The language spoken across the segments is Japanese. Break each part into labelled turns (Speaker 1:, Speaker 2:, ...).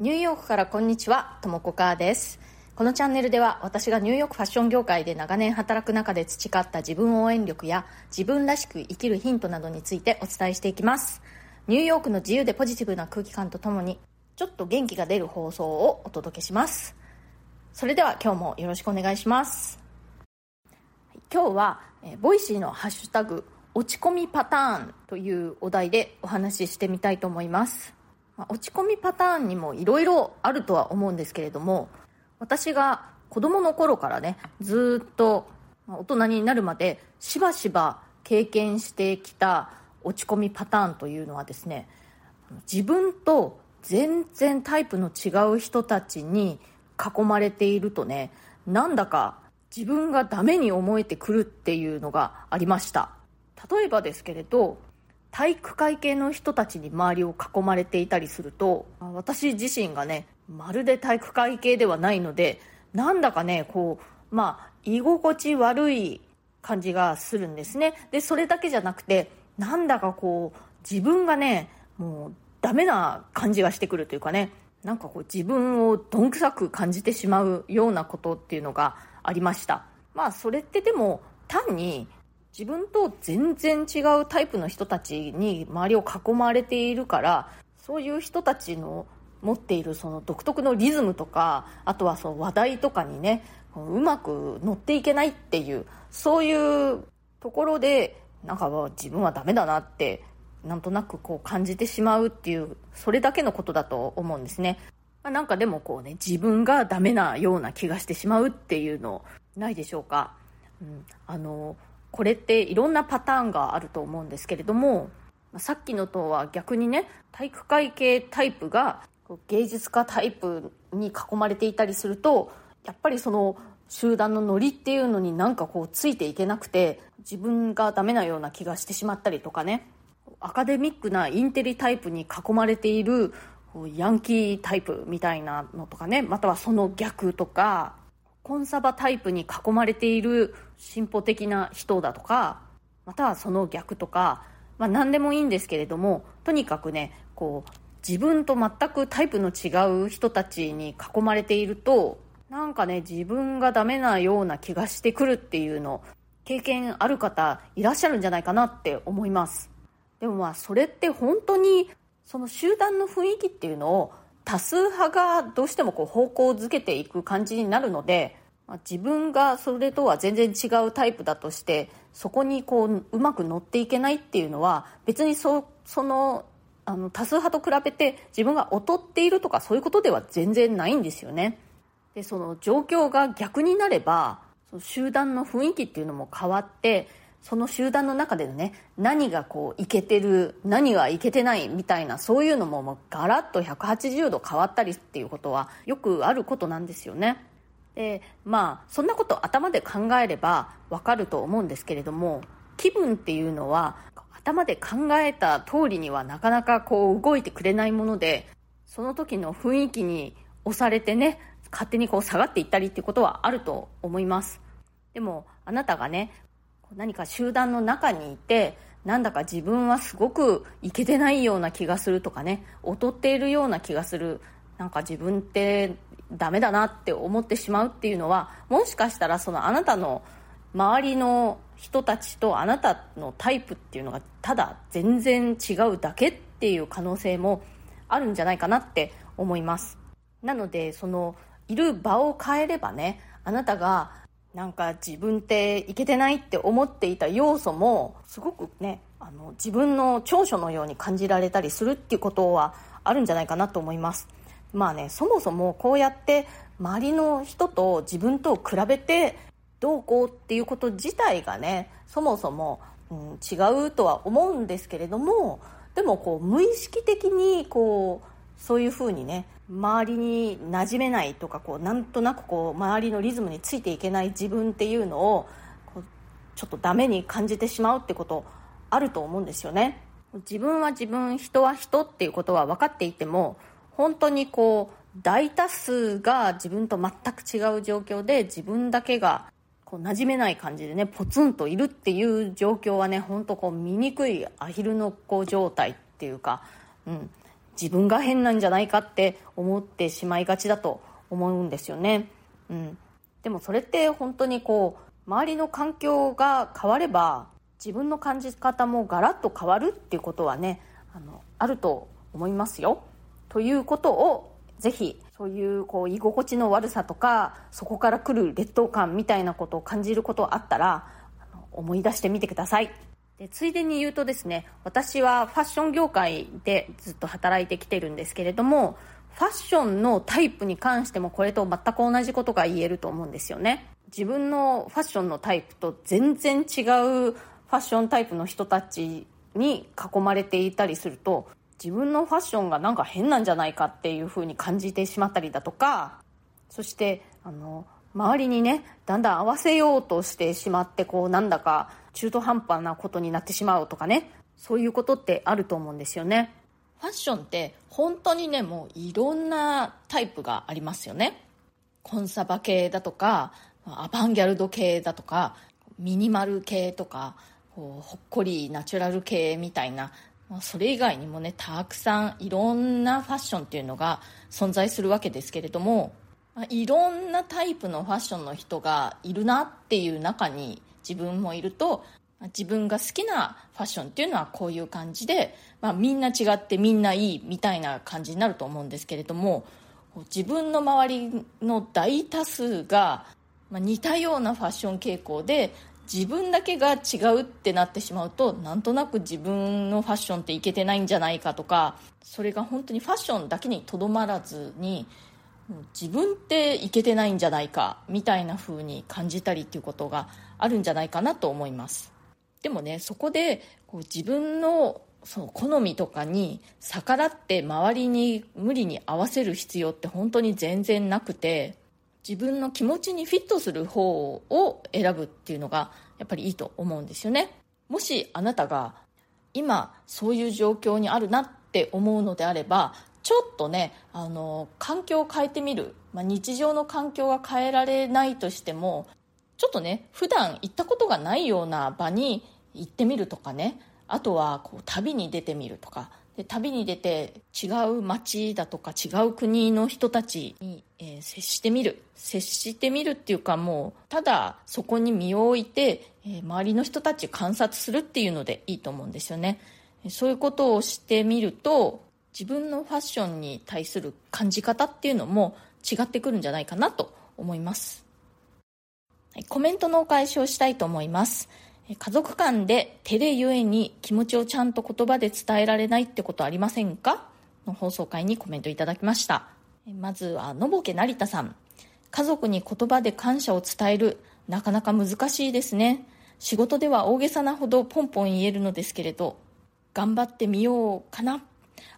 Speaker 1: ニューヨークからこんにちは、ともこかーです。このチャンネルでは私がニューヨークファッション業界で長年働く中で培った自分応援力や自分らしく生きるヒントなどについてお伝えしていきます。ニューヨークの自由でポジティブな空気感とともにちょっと元気が出る放送をお届けします。それでは今日もよろしくお願いします。今日は、え Voicy のハッシュタグ落ち込みパターンというお題でお話ししてみたいと思います。まあ落ち込みパターンにもいろいろあるとは思うんですけれども私が子供の頃からねずっと大人になるまでしばしば経験してきた落ち込みパターンというのはですね自分と全然タイプの違う人たちに囲まれているとねなんだか自分がダメに思えてくるっていうのがありました。例えばですけれど体育会系の人たちに周りを囲まれていたりすると私自身がねまるで体育会系ではないのでなんだかねこうまあ居心地悪い感じがするんですね。でそれだけじゃなくてなんだかこう自分がねもうダメな感じがしてくるというかねなんかこう自分をどんくさく感じてしまうようなことっていうのがありました。まあそれってでも単に自分と全然違うタイプの人たちに周りを囲まれているからそういう人たちの持っているその独特のリズムとかあとはその話題とかにねうまく乗っていけないっていうそういうところでなんか自分はダメだなってなんとなくこう感じてしまうっていうそれだけのことだと思うんですね、まあなんかでもこうね自分がダメなような気がしてしまうっていうのないでしょうか、うん、あのこれっていろんなパターンがあると思うんですけれどもさっきのとは逆にね体育会系タイプが芸術家タイプに囲まれていたりするとやっぱりその集団のノリっていうのになんかこうついていけなくて自分がダメなような気がしてしまったりとかねアカデミックなインテリタイプに囲まれているヤンキータイプみたいなのとかねまたはその逆とかコンサバタイプに囲まれている進歩的な人だとかまたはその逆とか、まあ、何でもいいんですけれどもとにかくねこう自分と全くタイプの違う人たちに囲まれているとなんかね自分がダメなような気がしてくるっていうの経験ある方いらっしゃるんじゃないかなって思います。でもまあそれって本当にその集団の雰囲気っていうのを多数派がどうしてもこう方向づけていく感じになるので、まあ自分がそれとは全然違うタイプだとしてそこにこううまく乗っていけないっていうのは別にそそのあの多数派と比べて自分が劣っているとかそういうことでは全然ないんですよね。でその状況が逆になればその集団の雰囲気っていうのも変わってその集団の中でね何がこういけてる何がいけてないみたいなそういうのももうガラッと180度変わったりっていうことはよくあることなんですよね。でまあそんなこと頭で考えればわかると思うんですけれども気分っていうのは頭で考えた通りにはなかなかこう動いてくれないものでその時の雰囲気に押されてね勝手にこう下がっていったりっていうことはあると思います。でもあなたがね何か集団の中にいてなんだか自分はすごくいけてないような気がするとかね劣っているような気がする。なんか自分ってダメだなって思ってしまうっていうのはもしかしたらそのあなたの周りの人たちとあなたのタイプっていうのがただ全然違うだけっていう可能性もあるんじゃないかなって思います。なのでそのいる場を変えればねあなたがなんか自分っていけてないって思っていた要素もすごくねあの自分の長所のように感じられたりするっていうことはあるんじゃないかなと思います。まあねそもそもこうやって周りの人と自分と比べてどうこうっていうこと自体がねそもそも、うん、違うとは思うんですけれどもでもこう無意識的にこうそういうふうにね周りに馴染めないとかこうなんとなくこう周りのリズムについていけない自分っていうのをこうちょっとダメに感じてしまうってことあると思うんですよね。自分は自分人は人っていうことは分かっていても本当にこう大多数が自分と全く違う状況で自分だけがこう馴染めない感じでねポツンといるっていう状況はね本当こう醜いアヒルの子状態っていうか、うん、自分が変なんじゃないかって思ってしまいがちだと思うんですよね、うん、でもそれって本当にこう周りの環境が変われば自分の感じ方もガラッと変わるっていうことはねあのあると思いますよ。ということをぜひそういうこう居心地の悪さとかそこから来る劣等感みたいなことを感じることあったら思い出してみてください。でついでに言うとですね私はファッション業界でずっと働いてきてるんですけれどもファッションのタイプに関してもこれと全く同じことが言えると思うんですよね。自分のファッションのタイプと全然違うファッションタイプの人たちに囲まれていたりすると自分のファッションがなんか変なんじゃないかっていうふうに感じてしまったりだとかそしてあの周りにねだんだん合わせようとしてしまってこうなんだか中途半端なことになってしまうとかね。そういうことってあると思うんですよね。ファッションって本当にねもういろんなタイプがありますよね。コンサバ系だとかアバンギャルド系だとかミニマル系とかこうほっこりナチュラル系みたいな。それ以外にもねたくさんいろんなファッションっていうのが存在するわけですけれどもいろんなタイプのファッションの人がいるなっていう中に自分もいると自分が好きなファッションっていうのはこういう感じで、まあ、みんな違ってみんないいみたいな感じになると思うんですけれども自分の周りの大多数が、ま、似たようなファッション傾向で自分だけが違うってなってしまうとなんとなく自分のファッションっていけてないんじゃないかとかそれが本当にファッションだけにとどまらずに自分っていけてないんじゃないかみたいな風に感じたりっていうことがあるんじゃないかなと思います。でもねそこでこう自分のその好みとかに逆らって周りに無理に合わせる必要って本当に全然なくて自分の気持ちにフィットする方を選ぶっていうのがやっぱりいいと思うんですよね。もしあなたが今そういう状況にあるなって思うのであればちょっとねあの環境を変えてみる、まあ、日常の環境が変えられないとしてもちょっとね普段行ったことがないような場に行ってみるとかね。あとはこう旅に出てみるとか。で旅に出て違う街だとか違う国の人たちに、えー、接してみる。接してみるっていうかもうただそこに身を置いて、えー、周りの人たち観察するっていうのでいいと思うんですよね。そういうことをしてみると自分のファッションに対する感じ方っていうのも違ってくるんじゃないかなと思います、コメントのお返しをしたいと思います。家族間で照れゆえに気持ちをちゃんと言葉で伝えられないってことありませんか？の放送回にコメントいただきました。まずはのぼけ成田さん。家族に言葉で感謝を伝えるなかなか難しいですね。仕事では大げさなほどポンポン言えるのですけれど頑張ってみようかな。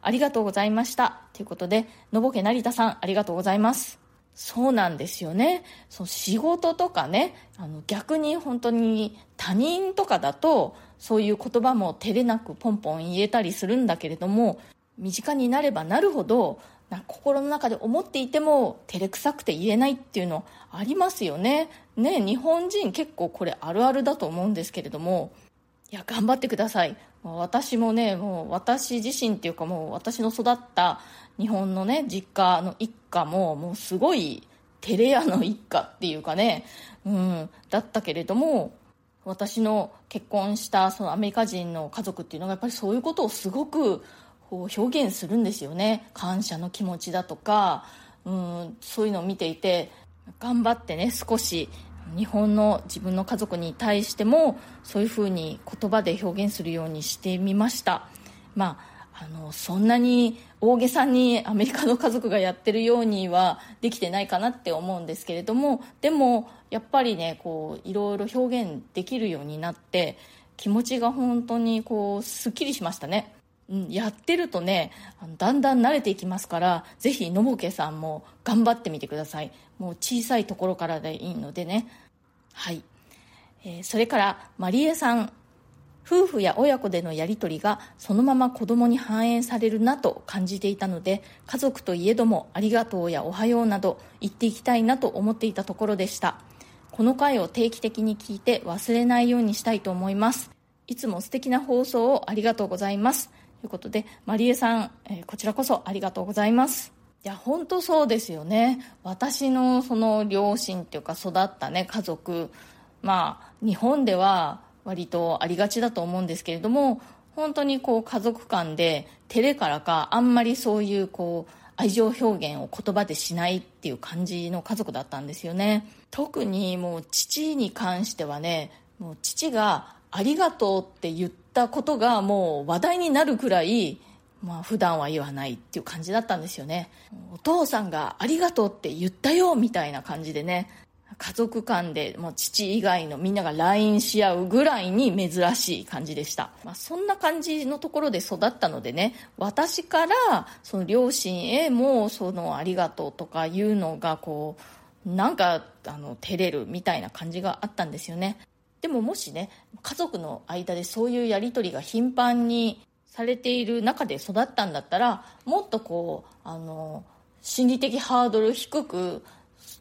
Speaker 1: ありがとうございましたということでのぼけ成田さんありがとうございますそうなんですよね。その仕事とかね、あの逆に本当に他人とかだと、そういう言葉も照れなくポンポン言えたりするんだけれども、身近になればなるほど、な心の中で思っていても照れくさくて言えないっていうのありますよね。ね、日本人結構これあるあるだと思うんですけれども、いや、頑張ってください。私もね、もう私自身っていうかもう私の育った日本のね、実家の一家も、もうすごい、照れ屋の一家っていうかね、うん、だったけれども、私の結婚したそのアメリカ人の家族っていうのがやっぱりそういうことをすごくこう表現するんですよね。感謝の気持ちだとか、うん、そういうのを見ていて、頑張ってね、少し日本の自分の家族に対してもそういうふうに言葉で表現するようにしてみました。まああのそんなに大げさにアメリカの家族がやってるようにはできてないかなって思うんですけれどもでもやっぱりねこういろいろ表現できるようになって気持ちが本当にこうすっきりしましたね、うん、やってるとねだんだん慣れていきますからぜひのぼけさんも頑張ってみてください。もう小さいところからでいいのでね。はい、えー、それからまりえさん。夫婦や親子でのやり取りがそのまま子供に反映されるなと感じていたので家族といえどもありがとうやおはようなど言っていきたいなと思っていたところでした。この回を定期的に聞いて忘れないようにしたいと思います。いつも素敵な放送をありがとうございます。いうことでマリエさん、えー、こちらこそありがとうございます。いや本当そうですよね。私のその両親っていうか育ったね家族まあ日本では割とありがちだと思うんですけれども本当にこう家族間で照れからかあんまりそういうこう愛情表現を言葉でしないっていう感じの家族だったんですよね。特にもう父に関してはねもう父が「ありがとう」って言ったことがもう話題になるくらいまあ普段は言わないっていう感じだったんですよね。お父さんが「ありがとう」って言ったよみたいな感じでね。家族間でもう父以外のみんなが LINE し合うぐらいに珍しい感じでした、まあ、そんな感じのところで育ったのでね私からその両親へもそのありがとうとかいうのがこうなんかあの照れるみたいな感じがあったんですよね。でももしね家族の間でそういうやり取りが頻繁にされている中で育ったんだったらもっとこうあの心理的ハードル低く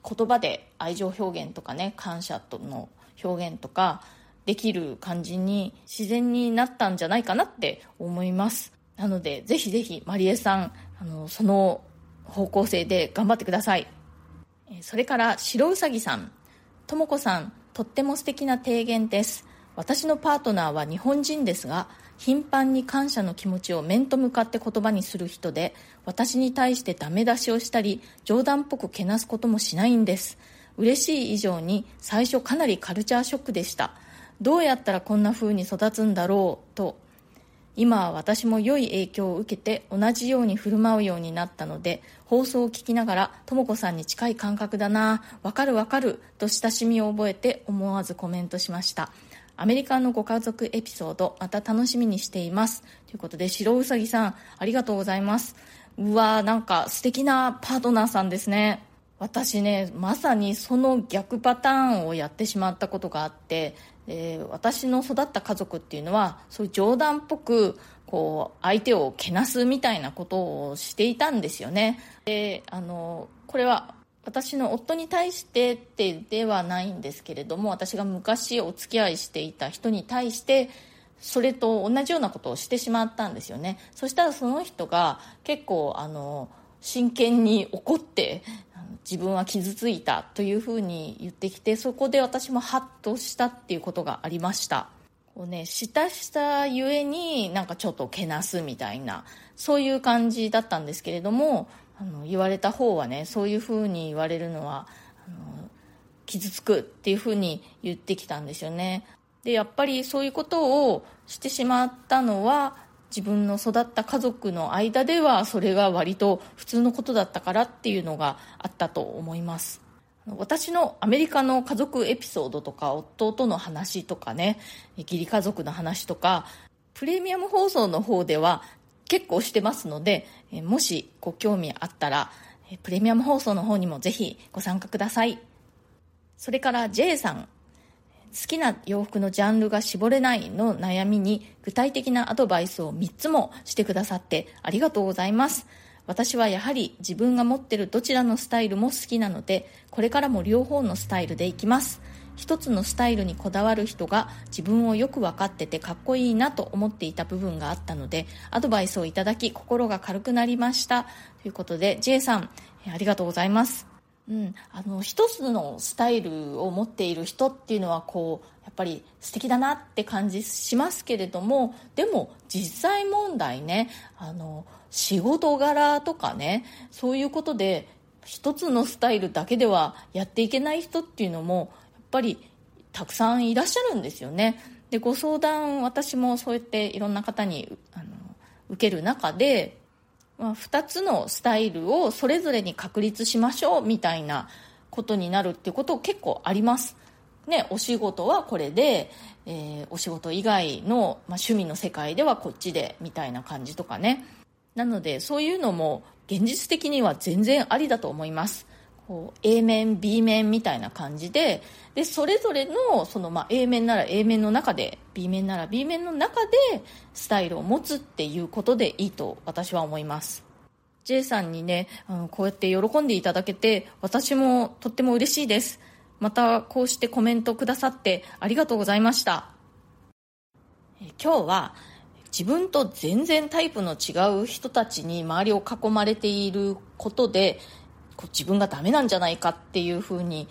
Speaker 1: 言葉で愛情表現とかね感謝との表現とかできる感じに自然になったんじゃないかなって思います。なのでぜひぜひまりえさんあのその方向性で頑張ってください。それから白うさぎさんとも子さんとっても素敵な提言です。私のパートナーは日本人ですが頻繁に感謝の気持ちを面と向かって言葉にする人で私に対してダメ出しをしたり冗談っぽくけなすこともしないんです。嬉しい以上に最初かなりカルチャーショックでした。どうやったらこんな風に育つんだろうと今は私も良い影響を受けて同じように振る舞うようになったので放送を聞きながらとも子さんに近い感覚だなわかるわかると親しみを覚えて思わずコメントしました。アメリカのご家族エピソードまた楽しみにしています。ということで白うさぎさんありがとうございます。うわなんか素敵なパートナーさんですね。私ねまさにその逆パターンをやってしまったことがあってえ私の育った家族っていうのはそういう冗談っぽくこう相手をけなすみたいなことをしていたんですよね。であのこれは私の夫に対してってではないんですけれども私が昔お付き合いしていた人に対してそれと同じようなことをしてしまったんですよね。そしたらその人が結構あの真剣に怒って自分は傷ついたというふうに言ってきてそこで私もハッとしたっていうことがありました。こうねしたしたゆえになんかちょっとけなすみたいなそういう感じだったんですけれどもあの言われた方はねそういうふうに言われるのはあの傷つくっていうふうに言ってきたんですよね。でやっぱりそういうことをしてしまったのは自分の育った家族の間ではそれが割と普通のことだったからっていうのがあったと思います私のアメリカの家族エピソードとか夫との話とかね義理家族の話とかプレミアム放送の方では結構してますので、えもしご興味あったら、えプレミアム放送の方にもぜひご参加ください。それから J さん、好きな洋服のジャンルが絞れないの悩みに具体的なアドバイスを3つもしてくださってありがとうございます。私はやはり自分が持ってるどちらのスタイルも好きなので、これからも両方のスタイルでいきます。一つのスタイルにこだわる人が自分をよく分かっててかっこいいなと思っていた部分があったのでアドバイスをいただき心が軽くなりましたということで J さんありがとうございますうん、あの一つのスタイルを持っている人っていうのはこうやっぱり素敵だなって感じしますけれどもでも実際問題ねあの仕事柄とかねそういうことで一つのスタイルだけではやっていけない人っていうのもやっぱりたくさんいらっしゃるんですよね。でご相談私もそうやっていろんな方にあの受ける中で、2つのスタイルをそれぞれに確立しましょうみたいなことになるっていうこと結構あります。ね、お仕事はこれで、えー、お仕事以外の、まあ、趣味の世界ではこっちでみたいな感じとかね。なのでそういうのも現実的には全然ありだと思います。こう A 面 B 面みたいな感じででそれぞれのその、まあ、A 面なら A 面の中で B 面なら B 面の中でスタイルを持つっていうことでいいと私は思います。J さんにねあのこうやって喜んでいただけて私もとっても嬉しいです。またこうしてコメントくださってありがとうございました。今日は自分と全然タイプの違う人たちに周りを囲まれていることでこう自分がダメなんじゃないかっていうふうに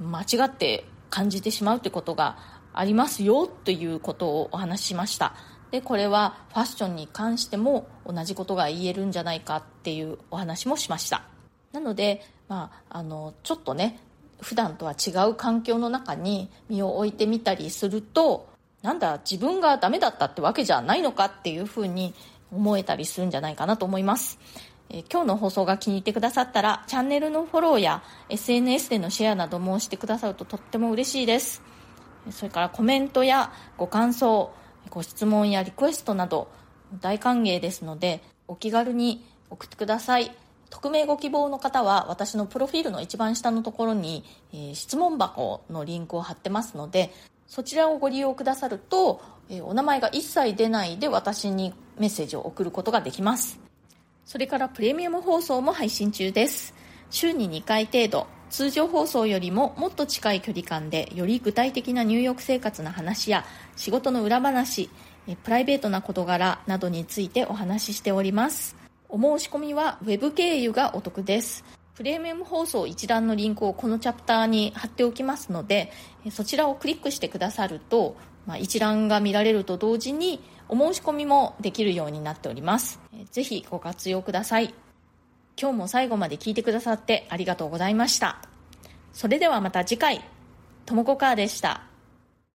Speaker 1: 間違って感じてしまうということがありますよということをお話ししました。でこれはファッションに関しても同じことが言えるんじゃないかっていうお話もしました。なので、まあ、あのちょっとね普段とは違う環境の中に身を置いてみたりするとなんだ自分がダメだったってわけじゃないのかっていうふうに思えたりするんじゃないかなと思います、えー、今日の放送が気に入ってくださったらチャンネルのフォローや SNS でのシェアなどもしてくださるととっても嬉しいです。それからコメントやご感想ご質問やリクエストなど大歓迎ですのでお気軽に送ってください。匿名ご希望の方は私のプロフィールの一番下のところに、え、質問箱のリンクを貼ってますのでそちらをご利用くださると、え、お名前が一切出ないで私にメッセージを送ることができます。それからプレミアム放送も配信中です。週に2回程度。通常放送よりももっと近い距離感でより具体的な入浴生活の話や仕事の裏話プライベートな事柄などについてお話ししております。お申し込みは Web 経由がお得です。プレミアム放送一覧のリンクをこのチャプターに貼っておきますのでそちらをクリックしてくださると、まあ、一覧が見られると同時にお申し込みもできるようになっております。ぜひご活用ください。今日も最後まで聞いてくださってありがとうございました。それではまた次回。ともこかーでした。